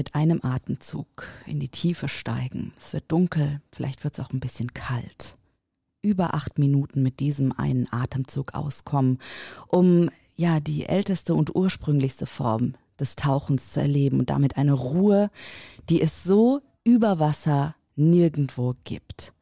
Mit einem Atemzug in die Tiefe steigen. Es wird dunkel, vielleicht wird es auch ein bisschen kalt. Über acht Minuten mit diesem einen Atemzug auskommen, um ja die älteste und ursprünglichste Form des Tauchens zu erleben und damit eine Ruhe, die es so über Wasser nirgendwo gibt.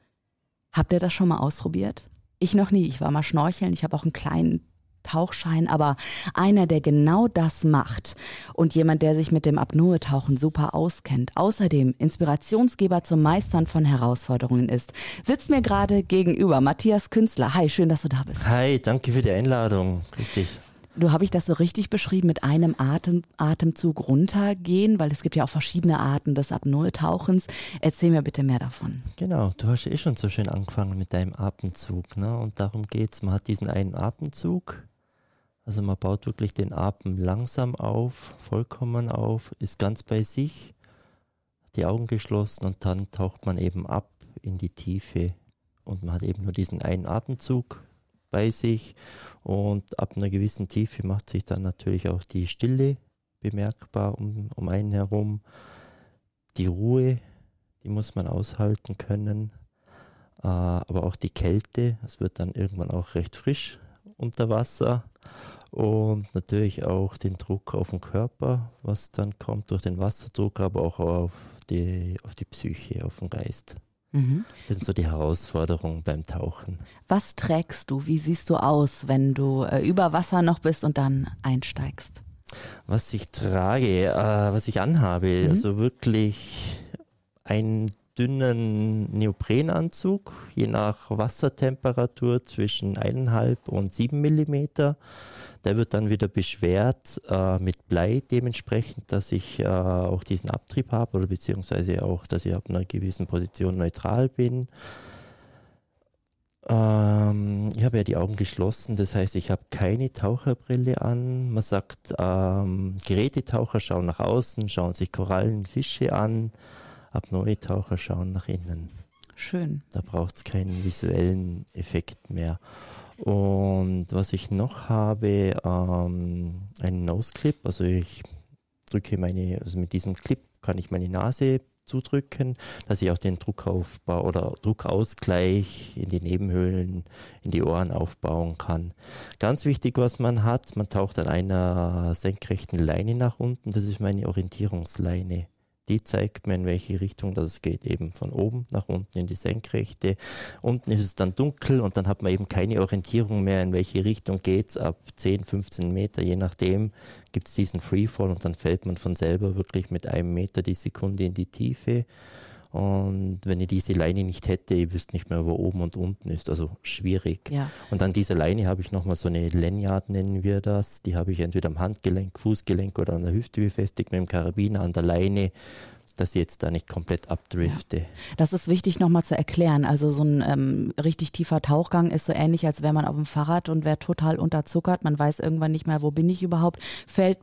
Habt ihr das schon mal ausprobiert? Ich noch nie. Ich war mal schnorcheln. Ich habe auch einen kleinen Tauchschein, aber einer, der genau das macht und jemand, der sich mit dem Apnoe-Tauchen super auskennt, außerdem Inspirationsgeber zum Meistern von Herausforderungen ist, sitzt mir gerade gegenüber. Matthias Künstler. Hi, schön, dass du da bist. Hi, danke für die Einladung. Grüß dich. Du habe ich das so richtig beschrieben, mit einem Atem, Atemzug runtergehen, weil es gibt ja auch verschiedene Arten des Apnoe-Tauchens. Erzähl mir bitte mehr davon. Genau, du hast eh schon so schön angefangen mit deinem Atemzug, ne? Und darum geht's. Man hat diesen einen Atemzug, also man baut wirklich den Atem langsam auf, vollkommen auf, ist ganz bei sich, die Augen geschlossen und dann taucht man eben ab in die Tiefe und man hat eben nur diesen einen Atemzug bei sich und ab einer gewissen Tiefe macht sich dann natürlich auch die Stille bemerkbar um, um einen herum. Die Ruhe, die muss man aushalten können, äh, aber auch die Kälte, es wird dann irgendwann auch recht frisch unter Wasser und natürlich auch den Druck auf den Körper, was dann kommt durch den Wasserdruck, aber auch auf die, auf die Psyche, auf den Geist. Mhm. Das sind so die Herausforderungen beim Tauchen. Was trägst du? Wie siehst du aus, wenn du äh, über Wasser noch bist und dann einsteigst? Was ich trage, äh, was ich anhabe, mhm. also wirklich einen dünnen Neoprenanzug, je nach Wassertemperatur zwischen eineinhalb und sieben Millimeter. Der wird dann wieder beschwert äh, mit Blei dementsprechend, dass ich äh, auch diesen Abtrieb habe oder beziehungsweise auch, dass ich ab einer gewissen Position neutral bin. Ähm, ich habe ja die Augen geschlossen, das heißt, ich habe keine Taucherbrille an. Man sagt, ähm, Gerätetaucher schauen nach außen, schauen sich Korallen, Fische an. Apnoe-Taucher schauen nach innen. Schön. Da braucht es keinen visuellen Effekt mehr. Und was ich noch habe, ähm, einen Nose-Clip. Also ich drücke meine, also mit diesem Clip kann ich meine Nase zudrücken, dass ich auch den Druckaufbau oder Druckausgleich in die Nebenhöhlen, in die Ohren aufbauen kann. Ganz wichtig, was man hat, man taucht an einer senkrechten Leine nach unten, das ist meine Orientierungsleine die zeigt mir, in welche Richtung das geht, eben von oben nach unten in die Senkrechte. Unten ist es dann dunkel und dann hat man eben keine Orientierung mehr, in welche Richtung geht's. Ab 10, 15 Meter, je nachdem, gibt es diesen Freefall und dann fällt man von selber wirklich mit einem Meter die Sekunde in die Tiefe. Und wenn ihr diese Leine nicht hätte, ihr wüsst nicht mehr, wo oben und unten ist. Also schwierig. Ja. Und an dieser Leine habe ich nochmal so eine Lanyard, nennen wir das. Die habe ich entweder am Handgelenk, Fußgelenk oder an der Hüfte befestigt mit dem Karabiner an der Leine dass ich jetzt da nicht komplett abdrifte. Ja. Das ist wichtig nochmal zu erklären. Also so ein ähm, richtig tiefer Tauchgang ist so ähnlich, als wäre man auf dem Fahrrad und wäre total unterzuckert. Man weiß irgendwann nicht mehr, wo bin ich überhaupt. Fällt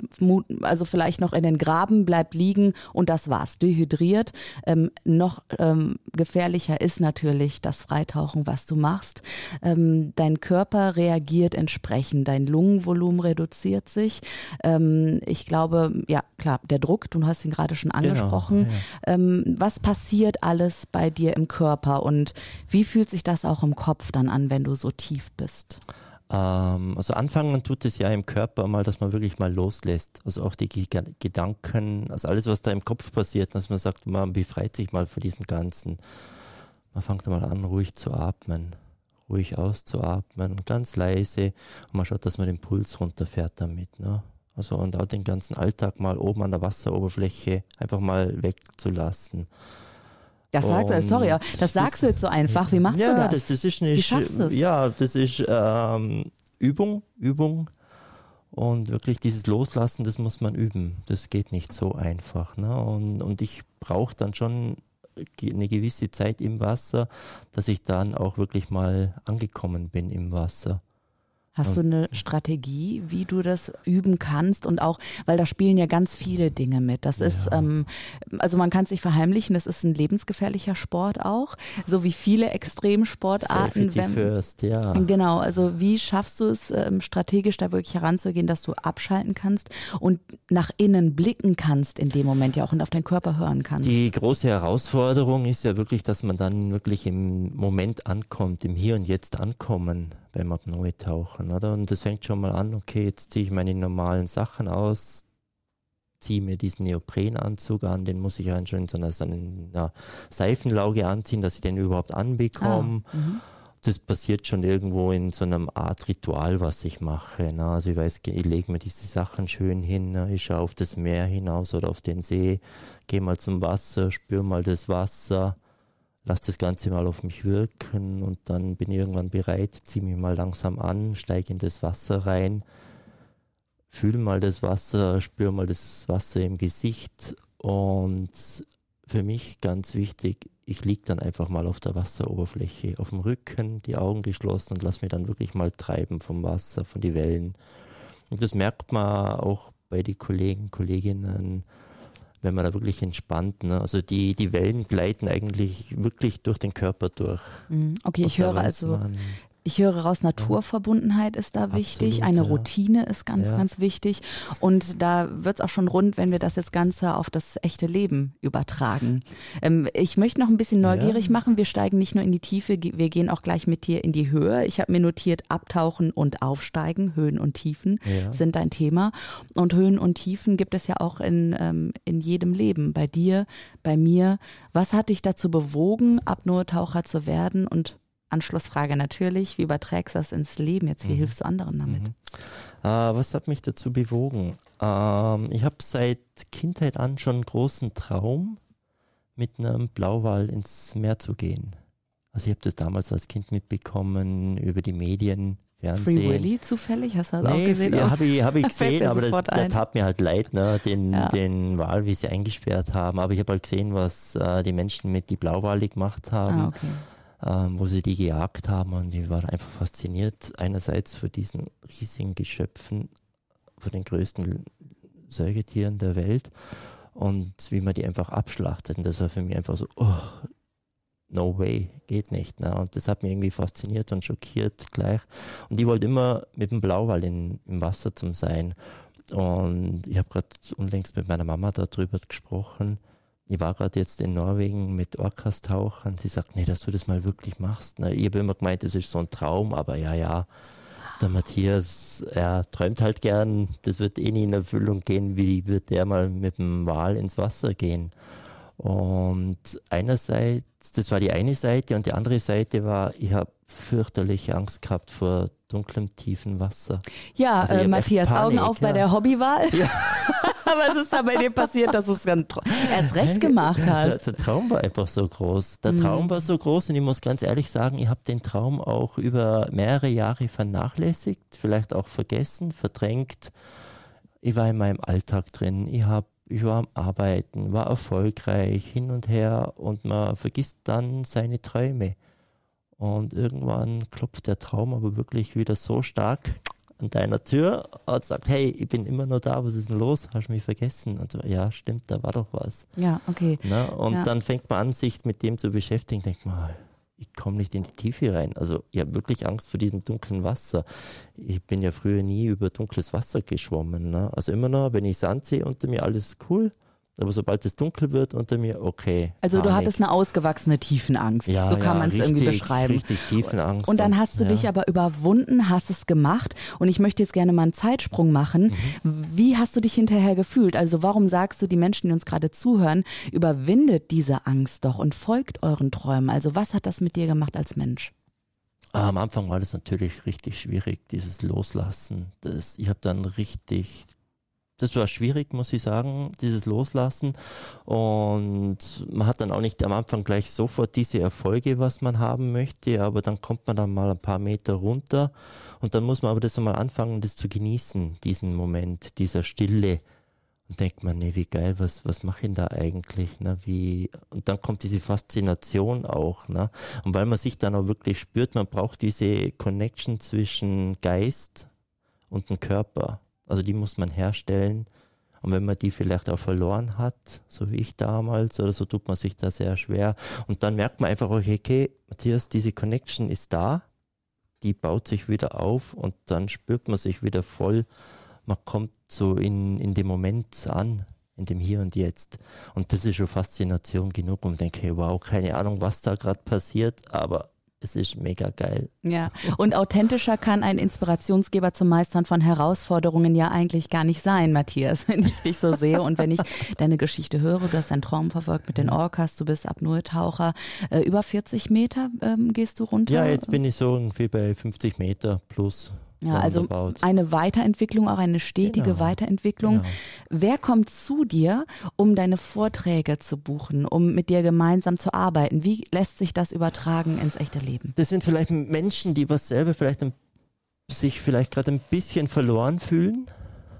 also vielleicht noch in den Graben, bleibt liegen und das war's. Dehydriert. Ähm, noch ähm, gefährlicher ist natürlich das Freitauchen, was du machst. Ähm, dein Körper reagiert entsprechend. Dein Lungenvolumen reduziert sich. Ähm, ich glaube, ja klar, der Druck, du hast ihn gerade schon genau. Genau ähm, was passiert alles bei dir im Körper und wie fühlt sich das auch im Kopf dann an, wenn du so tief bist? Ähm, also anfangen tut es ja im Körper mal, dass man wirklich mal loslässt. Also auch die G Gedanken, also alles, was da im Kopf passiert, dass man sagt, man befreit sich mal von diesem Ganzen. Man fängt mal an, ruhig zu atmen ruhig auszuatmen, ganz leise und man schaut, dass man den Puls runterfährt damit. Ne? Also und auch den ganzen Alltag mal oben an der Wasseroberfläche einfach mal wegzulassen. Das sagt er, sorry, das sagst du jetzt so einfach. Wie machst ja, du das? das? das ist nicht, Wie schaffst du Ja, das ist ähm, Übung, Übung. Und wirklich dieses Loslassen, das muss man üben. Das geht nicht so einfach. Ne? Und, und ich brauche dann schon eine gewisse Zeit im Wasser, dass ich dann auch wirklich mal angekommen bin im Wasser. Hast du eine Strategie, wie du das üben kannst? Und auch, weil da spielen ja ganz viele Dinge mit. Das ist, ja. ähm, also man kann es sich verheimlichen, das ist ein lebensgefährlicher Sport auch, so wie viele Extremsportarten. Safety wenn, first, ja. Genau, also wie schaffst du es ähm, strategisch da wirklich heranzugehen, dass du abschalten kannst und nach innen blicken kannst in dem Moment ja auch und auf deinen Körper hören kannst? Die große Herausforderung ist ja wirklich, dass man dann wirklich im Moment ankommt, im Hier und Jetzt ankommen beim Apnoe-Tauchen, oder? Und das fängt schon mal an, okay, jetzt ziehe ich meine normalen Sachen aus, ziehe mir diesen Neoprenanzug an, den muss ich ja schon in so einer, so einer Seifenlauge anziehen, dass ich den überhaupt anbekomme. Ah, mhm. das passiert schon irgendwo in so einem Art Ritual, was ich mache. Ne? Also ich weiß, ich lege mir diese Sachen schön hin, ne? ich schaue auf das Meer hinaus oder auf den See, gehe mal zum Wasser, spüre mal das Wasser, lass das Ganze mal auf mich wirken und dann bin ich irgendwann bereit, ziehe mich mal langsam an, steige in das Wasser rein, fühle mal das Wasser, spüre mal das Wasser im Gesicht und für mich ganz wichtig, ich liege dann einfach mal auf der Wasseroberfläche, auf dem Rücken, die Augen geschlossen und lass mich dann wirklich mal treiben vom Wasser, von den Wellen. Und das merkt man auch bei den Kollegen, Kolleginnen, wenn man da wirklich entspannt. Ne? Also die, die Wellen gleiten eigentlich wirklich durch den Körper durch. Mhm. Okay, ich höre also, ich höre raus, Naturverbundenheit ist da wichtig, Absolut, eine ja. Routine ist ganz, ja. ganz wichtig. Und da wird es auch schon rund, wenn wir das jetzt Ganze auf das echte Leben übertragen. Ähm, ich möchte noch ein bisschen neugierig ja. machen. Wir steigen nicht nur in die Tiefe, wir gehen auch gleich mit dir in die Höhe. Ich habe mir notiert, abtauchen und aufsteigen, Höhen und Tiefen sind dein Thema. Und Höhen und Tiefen gibt es ja auch in, ähm, in jedem Leben. Bei dir, bei mir. Was hat dich dazu bewogen, Apnoe-Taucher zu werden und Anschlussfrage natürlich, wie überträgst du das ins Leben jetzt? Wie mhm. hilfst du anderen damit? Mhm. Äh, was hat mich dazu bewogen? Ähm, ich habe seit Kindheit an schon einen großen Traum, mit einem Blauwal ins Meer zu gehen. Also ich habe das damals als Kind mitbekommen über die Medien, Fernsehen. Free Willy zufällig, hast du das nee, auch gesehen? Ja, habe ich, hab ich gesehen, aber das, das tat mir halt leid, ne, den, ja. den Wal, wie sie eingesperrt haben. Aber ich habe halt gesehen, was äh, die Menschen mit die Blauwale gemacht haben. Ah, okay ähm, wo sie die gejagt haben und ich war einfach fasziniert, einerseits von diesen riesigen Geschöpfen, von den größten Säugetieren der Welt und wie man die einfach abschlachtet. Und das war für mich einfach so, oh, no way, geht nicht. Ne? Und das hat mich irgendwie fasziniert und schockiert gleich. Und ich wollte immer mit dem Blauwal in, im Wasser zum sein. Und ich habe gerade unlängst mit meiner Mama darüber gesprochen, ich war gerade jetzt in Norwegen mit Orcas tauchen. Sie sagt, nee, dass du das mal wirklich machst. Ne? Ich habe immer gemeint, das ist so ein Traum, aber ja, ja. Der Matthias, er träumt halt gern, das wird eh nie in Erfüllung gehen, wie wird der mal mit dem Wal ins Wasser gehen. Und einerseits, das war die eine Seite und die andere Seite war, ich habe fürchterliche Angst gehabt vor dunklem, tiefen Wasser. Ja, also äh, Matthias, Panik, Augen auf ja. bei der Hobbywahl. Ja. Was ist da bei dir passiert, dass es erst recht gemacht hast? Der, der, Traum war einfach so groß. Der mhm. Traum war so groß und ich muss ganz ehrlich sagen, ich habe den Traum auch über mehrere Jahre vernachlässigt, vielleicht auch vergessen, verdrängt. Ich war in meinem Alltag drin. Ich habe ich war am Arbeiten, war erfolgreich, hin und her und man vergisst dann seine Träume. Und irgendwann klopft der Traum aber wirklich wieder so stark an deiner Tür und sagt, hey, ich bin immer noch da, was ist denn los? Hast du mich vergessen? Und so, ja, stimmt, da war doch was. Ja, okay. Na, und ja. dann fängt man an, sich mit dem zu beschäftigen, denkt man, ich komme nicht in die Tiefe rein. Also ich habe wirklich Angst vor diesem dunklen Wasser. Ich bin ja früher nie über dunkles Wasser geschwommen. Ne? Also immer noch, wenn ich Sand sehe unter mir, alles cool. Aber sobald es dunkel wird unter mir, okay. Also du hattest eine ausgewachsene Tiefenangst. Ja, so kann ja, man es irgendwie beschreiben. Richtig Tiefenangst. Und dann hast du ja. dich aber überwunden, hast es gemacht. Und ich möchte jetzt gerne mal einen Zeitsprung machen. Mhm. Wie hast du dich hinterher gefühlt? Also warum sagst du, die Menschen, die uns gerade zuhören, überwindet diese Angst doch und folgt euren Träumen? Also was hat das mit dir gemacht als Mensch? Am Anfang war das natürlich richtig schwierig, dieses Loslassen. Das, ich habe dann richtig das war schwierig, muss ich sagen, dieses Loslassen. Und man hat dann auch nicht am Anfang gleich sofort diese Erfolge, was man haben möchte, aber dann kommt man dann mal ein paar Meter runter und dann muss man aber das einmal anfangen, das zu genießen, diesen Moment, dieser Stille. Und denkt man, nee, wie geil, was, was mache ich denn da eigentlich? Ne? Wie, und dann kommt diese Faszination auch. Ne? Und weil man sich dann auch wirklich spürt, man braucht diese Connection zwischen Geist und dem Körper. Also die muss man herstellen. Und wenn man die vielleicht auch verloren hat, so wie ich damals, oder so tut man sich da sehr schwer. Und dann merkt man einfach, okay, Matthias, diese Connection ist da, die baut sich wieder auf und dann spürt man sich wieder voll. Man kommt so in, in dem Moment an, in dem Hier und Jetzt. Und das ist schon Faszination genug, um zu denken, hey, wow, keine Ahnung, was da gerade passiert, aber es ist mega geil. Ja, und authentischer kann ein Inspirationsgeber zum Meistern von Herausforderungen ja eigentlich gar nicht sein, Matthias, wenn ich dich so sehe und wenn ich deine Geschichte höre. Du hast deinen Traum verfolgt mit den Orcas, du bist Apnoe-Taucher. Äh, über 40 Meter ähm, gehst du runter? Ja, jetzt bin ich so irgendwie bei 50 Meter plus. Ja, also eine Weiterentwicklung, auch eine stetige genau. Weiterentwicklung. Genau. Wer kommt zu dir, um deine Vorträge zu buchen, um mit dir gemeinsam zu arbeiten? Wie lässt sich das übertragen ins echte Leben? Das sind vielleicht Menschen, die was selber vielleicht sich vielleicht gerade ein bisschen verloren fühlen,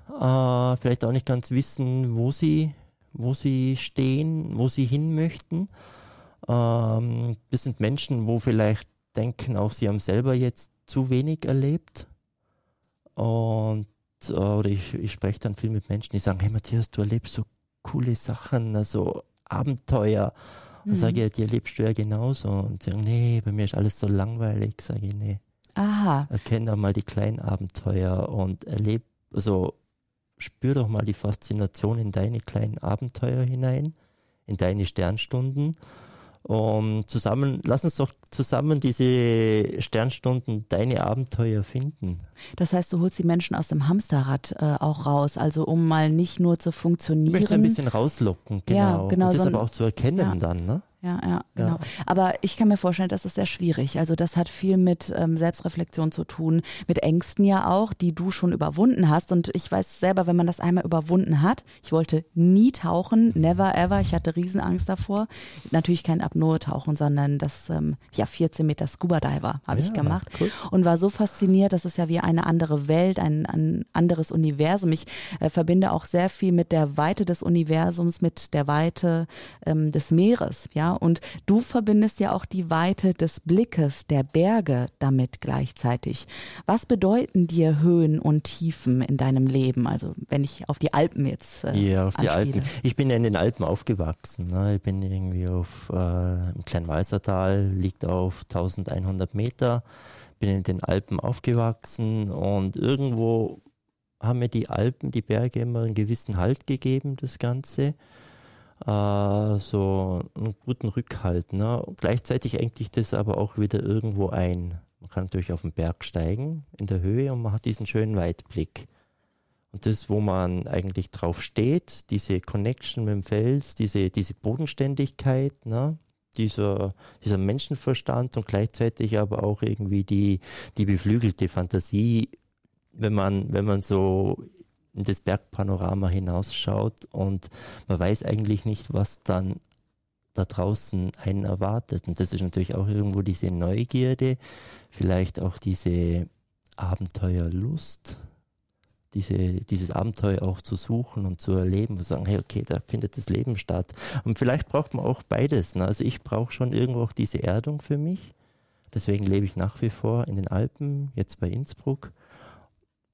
äh, vielleicht auch nicht ganz wissen, wo sie, wo sie stehen, wo sie hin möchten. Ähm, das sind Menschen, wo vielleicht denken, auch sie haben selber jetzt zu wenig erlebt und äh, oder ich, ich spreche dann viel mit Menschen, die sagen, hey Matthias, du erlebst so coole Sachen, also Abenteuer. Und mhm. sage ich, die erlebst du ja genauso. Und sagen, nee, bei mir ist alles so langweilig. Sage ich, nee. Aha. Erkenn doch mal die kleinen Abenteuer und erleb, also spür doch mal die Faszination in deine kleinen Abenteuer hinein, in deine Sternstunden um zusammen, lass uns doch zusammen diese Sternstunden, deine Abenteuer finden. Das heißt, du holst die Menschen aus dem Hamsterrad äh, auch raus, also um mal nicht nur zu funktionieren. Ich möchte ein bisschen rauslocken, genau. Ja, genau Und das so aber auch zu erkennen ja. dann, ne? Ja, ja, genau. Ja. Aber ich kann mir vorstellen, das ist sehr schwierig. Also das hat viel mit ähm, Selbstreflexion zu tun, mit Ängsten ja auch, die du schon überwunden hast. Und ich weiß selber, wenn man das einmal überwunden hat, ich wollte nie tauchen, never ever. Ich hatte Riesenangst davor. Natürlich kein Apnoe-Tauchen, sondern das ähm, ja 14 Meter Scuba Diver habe ja, ich gemacht cool. und war so fasziniert. Das ist ja wie eine andere Welt, ein, ein anderes Universum. Ich äh, verbinde auch sehr viel mit der Weite des Universums, mit der Weite ähm, des Meeres, ja. Und du verbindest ja auch die Weite des Blickes der Berge damit gleichzeitig. Was bedeuten dir Höhen und Tiefen in deinem Leben? Also wenn ich auf die Alpen jetzt. Äh, ja, auf anspiele. die Alpen. Ich bin ja in den Alpen aufgewachsen. Ne? Ich bin irgendwie auf äh, im Kleinwalsertal, liegt auf 1100 Meter. Bin in den Alpen aufgewachsen und irgendwo haben mir die Alpen, die Berge immer einen gewissen Halt gegeben, das Ganze äh, so einen guten Rückhalt. Ne? gleichzeitig engt sich das aber auch wieder irgendwo ein. Man kann natürlich auf den Berg steigen in der Höhe und man hat diesen schönen Weitblick. Und das, wo man eigentlich drauf steht, diese Connection mit dem Fels, diese, diese Bodenständigkeit, ne? dieser, dieser Menschenverstand und gleichzeitig aber auch irgendwie die, die beflügelte Fantasie, wenn man, wenn man so in das Bergpanorama hinausschaut und man weiß eigentlich nicht, was dann da draußen einen erwartet. Und das ist natürlich auch irgendwo diese Neugierde, vielleicht auch diese Abenteuerlust, diese, dieses Abenteuer auch zu suchen und zu erleben und sagen, hey, okay, da findet das Leben statt. Und vielleicht braucht man auch beides. Ne? Also ich brauche schon irgendwo auch diese Erdung für mich. Deswegen lebe ich nach wie vor in den Alpen, jetzt bei Innsbruck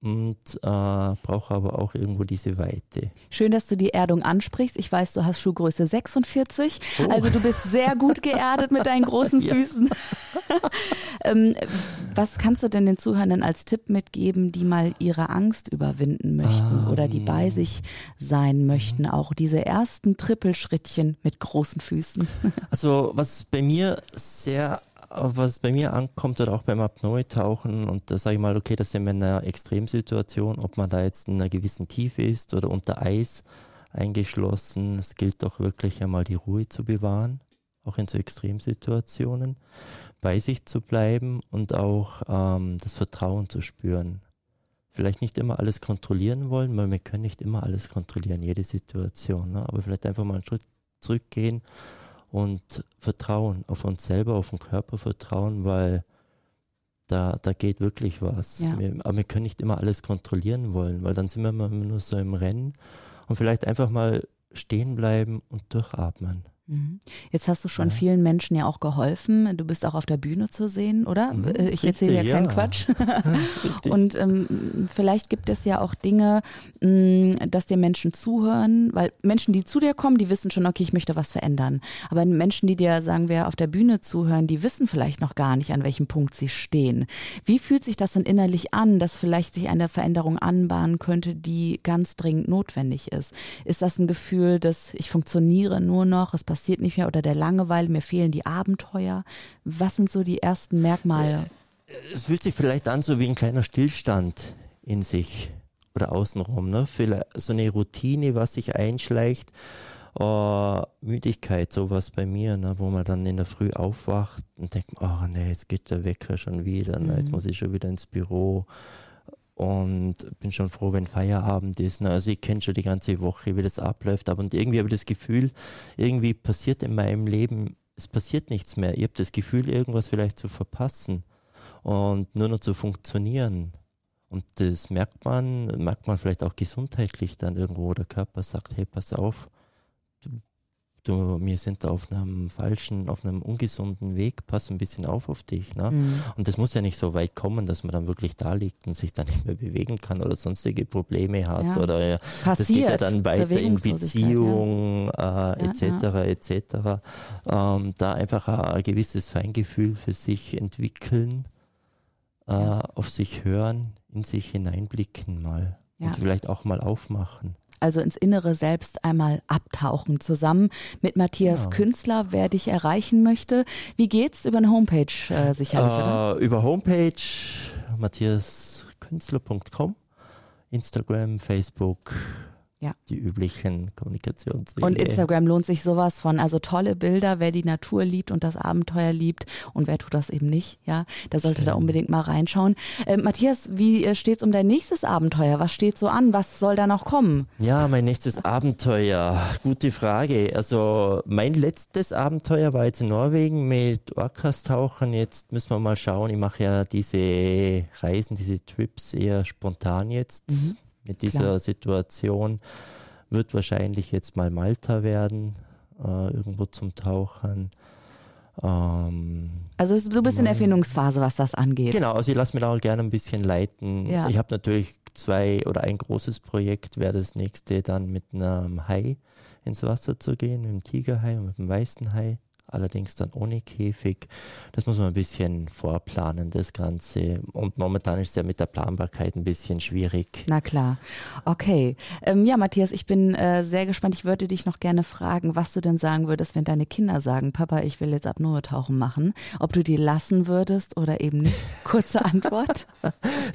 und äh, brauche aber auch irgendwo diese Weite. Schön, dass du die Erdung ansprichst. Ich weiß, du hast Schuhgröße 46, oh. also du bist sehr gut geerdet mit deinen großen Füßen. ähm, was kannst du denn den Zuhörern als Tipp mitgeben, die mal ihre Angst überwinden möchten um. oder die bei ähm. sich sein möchten? Auch diese ersten Trippelschrittchen mit großen Füßen. also was bei mir sehr was bei mir ankommt oder auch beim Apnoe-Tauchen und da sage ich mal, okay, das sind wir in einer Extremsituation, ob man da jetzt in einer gewissen Tiefe ist oder unter Eis eingeschlossen, es gilt doch wirklich einmal die Ruhe zu bewahren, auch in so Extremsituationen, bei sich zu bleiben und auch ähm, das Vertrauen zu spüren. Vielleicht nicht immer alles kontrollieren wollen, weil wir können nicht immer alles kontrollieren, jede Situation, ne? aber vielleicht einfach mal einen Schritt zurückgehen und Vertrauen auf uns selber, auf den Körper vertrauen, weil da, da geht wirklich was. Ja. Wir, aber wir können nicht immer alles kontrollieren wollen, weil dann sind wir immer nur so im Rennen und vielleicht einfach mal stehen bleiben und durchatmen. Mhm. Jetzt hast du schon ja. vielen Menschen ja auch geholfen. Du bist auch auf der Bühne zu sehen, oder? Mhm, äh, ich erzähle ja keinen Quatsch. und ähm, vielleicht gibt es ja auch Dinge, mh, mm, dass dir Menschen zuhören, weil Menschen, die zu dir kommen, die wissen schon, okay, ich möchte was verändern. Aber Menschen, die dir, sagen wir, auf der Bühne zuhören, die wissen vielleicht noch gar nicht, an welchem Punkt sie stehen. Wie fühlt sich das denn innerlich an, dass vielleicht sich eine Veränderung anbahnen könnte, die ganz dringend notwendig ist? Ist das ein Gefühl, dass ich funktioniere nur noch, es passiert passiert nicht mehr oder der Langeweile, mir fehlen die Abenteuer. Was sind so die ersten Merkmale? Es fühlt sich vielleicht an so wie ein kleiner Stillstand in sich oder außenrum. Ne? So eine Routine, was sich einschleicht. Oh, Müdigkeit, sowas bei mir, ne, wo man dann in der Früh aufwacht und denkt, oh nee, jetzt geht der Wecker schon wieder, ne, jetzt mhm. muss ich schon wieder ins Büro und bin schon froh, wenn Feierabend ist. Ne? Also ich kenne schon die ganze Woche, wie das abläuft, aber und irgendwie habe ich das Gefühl, irgendwie passiert in meinem Leben, es passiert nichts mehr. Ich habe das Gefühl, irgendwas vielleicht zu verpassen und nur noch zu funktionieren. Und das merkt man, merkt man vielleicht auch gesundheitlich dann irgendwo. Der Körper sagt, hey, pass auf, du, wir sind auf einem falschen, auf einem ungesunden Weg, pass ein bisschen auf auf dich. Ne? Mhm. Und das muss ja nicht so weit kommen, dass man dann wirklich da liegt und sich dann nicht mehr bewegen kann oder sonstige Probleme hat. Ja. Oder ja, das geht ja dann weiter in Beziehung ja. äh, etc. Etc. Ähm, da einfach ein, ein, gewisses Feingefühl für sich entwickeln, äh, auf sich hören, in sich hineinblicken mal. Und vielleicht auch mal aufmachen also ins innere Selbst einmal abtauchen. Zusammen mit Matthias genau. Künstler, wer dich erreichen möchte. Wie geht's über eine Homepage äh, sicherlich? Äh, über Homepage matthiaskünstler.com, Instagram, Facebook, ja. Die üblichen Kommunikationswege. Und Instagram lohnt sich sowas von. Also tolle Bilder, wer die Natur liebt und das Abenteuer liebt und wer tut das eben nicht, ja, da sollte da unbedingt mal reinschauen. Äh, Matthias, wie äh, steht's um dein nächstes Abenteuer? Was steht so an? Was soll da noch kommen? Ja, mein nächstes Abenteuer. Gute Frage. Also mein letztes Abenteuer war jetzt in Norwegen mit Orkastauchen. Jetzt müssen wir mal schauen. Ich mache ja diese Reisen, diese Trips eher spontan jetzt. Mhm mit dieser Klar. Situation wird wahrscheinlich jetzt mal Malta werden, äh, irgendwo zum Tauchen. Ähm, also du bist in Erfindungsphase, was das angeht. Genau, also ich lasse mich da auch gerne ein bisschen leiten. Ja. Ich habe natürlich zwei oder ein großes Projekt, wäre das nächste dann mit einem Hai ins Wasser zu gehen, mit dem Tigerhai und mit dem weißen Hai allerdings dann ohne Käfig. Das muss man ein bisschen vorplanen, das Ganze. Und momentan ist es ja mit der Planbarkeit ein bisschen schwierig. Na klar. Okay. Ähm, ja, Matthias, ich bin äh, sehr gespannt. Ich würde dich noch gerne fragen, was du denn sagen würdest, wenn deine Kinder sagen, Papa, ich will jetzt Apnoe-Tauchen machen. Ob du die lassen würdest oder eben nicht? Kurze Antwort.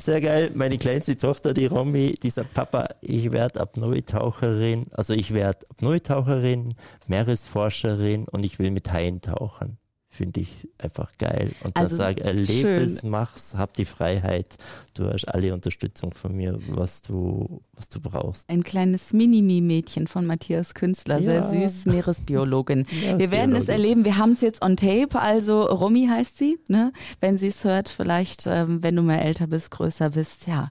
sehr geil. Meine kleinste Tochter, die Romy, die sagt, Papa, ich werde Apnoe-Taucherin. Also ich werde Apnoe-Taucherin, Meeresforscherin und ich will mit Haien eintauchen finde ich einfach geil. Und also, dann sage, erlebe es, mach's, hab die Freiheit. Du hast alle Unterstützung von mir, was du, was du brauchst. Ein kleines Minimi-Mädchen von Matthias Künstler, ja. sehr süß, Meeresbiologin. Wir werden es erleben, wir haben es jetzt on tape, also Romy heißt sie, ne? wenn sie es hört, vielleicht, ähm, wenn du mal älter bist, größer bist, ja.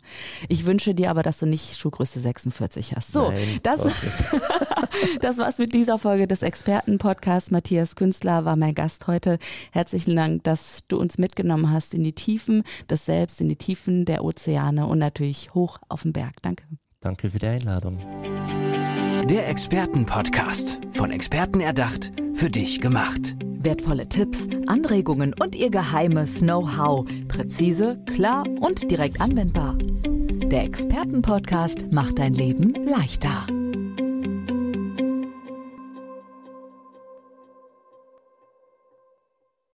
Ich wünsche dir aber, dass du nicht Schuhgröße 46 hast. So, Nein, das, das war's mit dieser Folge des Experten-Podcasts. Matthias Künstler war mein Gast heute. Herzlichen Dank, dass du uns mitgenommen hast in die Tiefen des Selbst, in die Tiefen der Ozeane und natürlich hoch auf den Berg. Danke. Danke für die Einladung. Der Expertenpodcast. Von Experten erdacht, für dich gemacht. Wertvolle Tipps, Anregungen und ihr geheimes Know-how. Präzise, klar und direkt anwendbar. Der Expertenpodcast macht dein Leben leichter.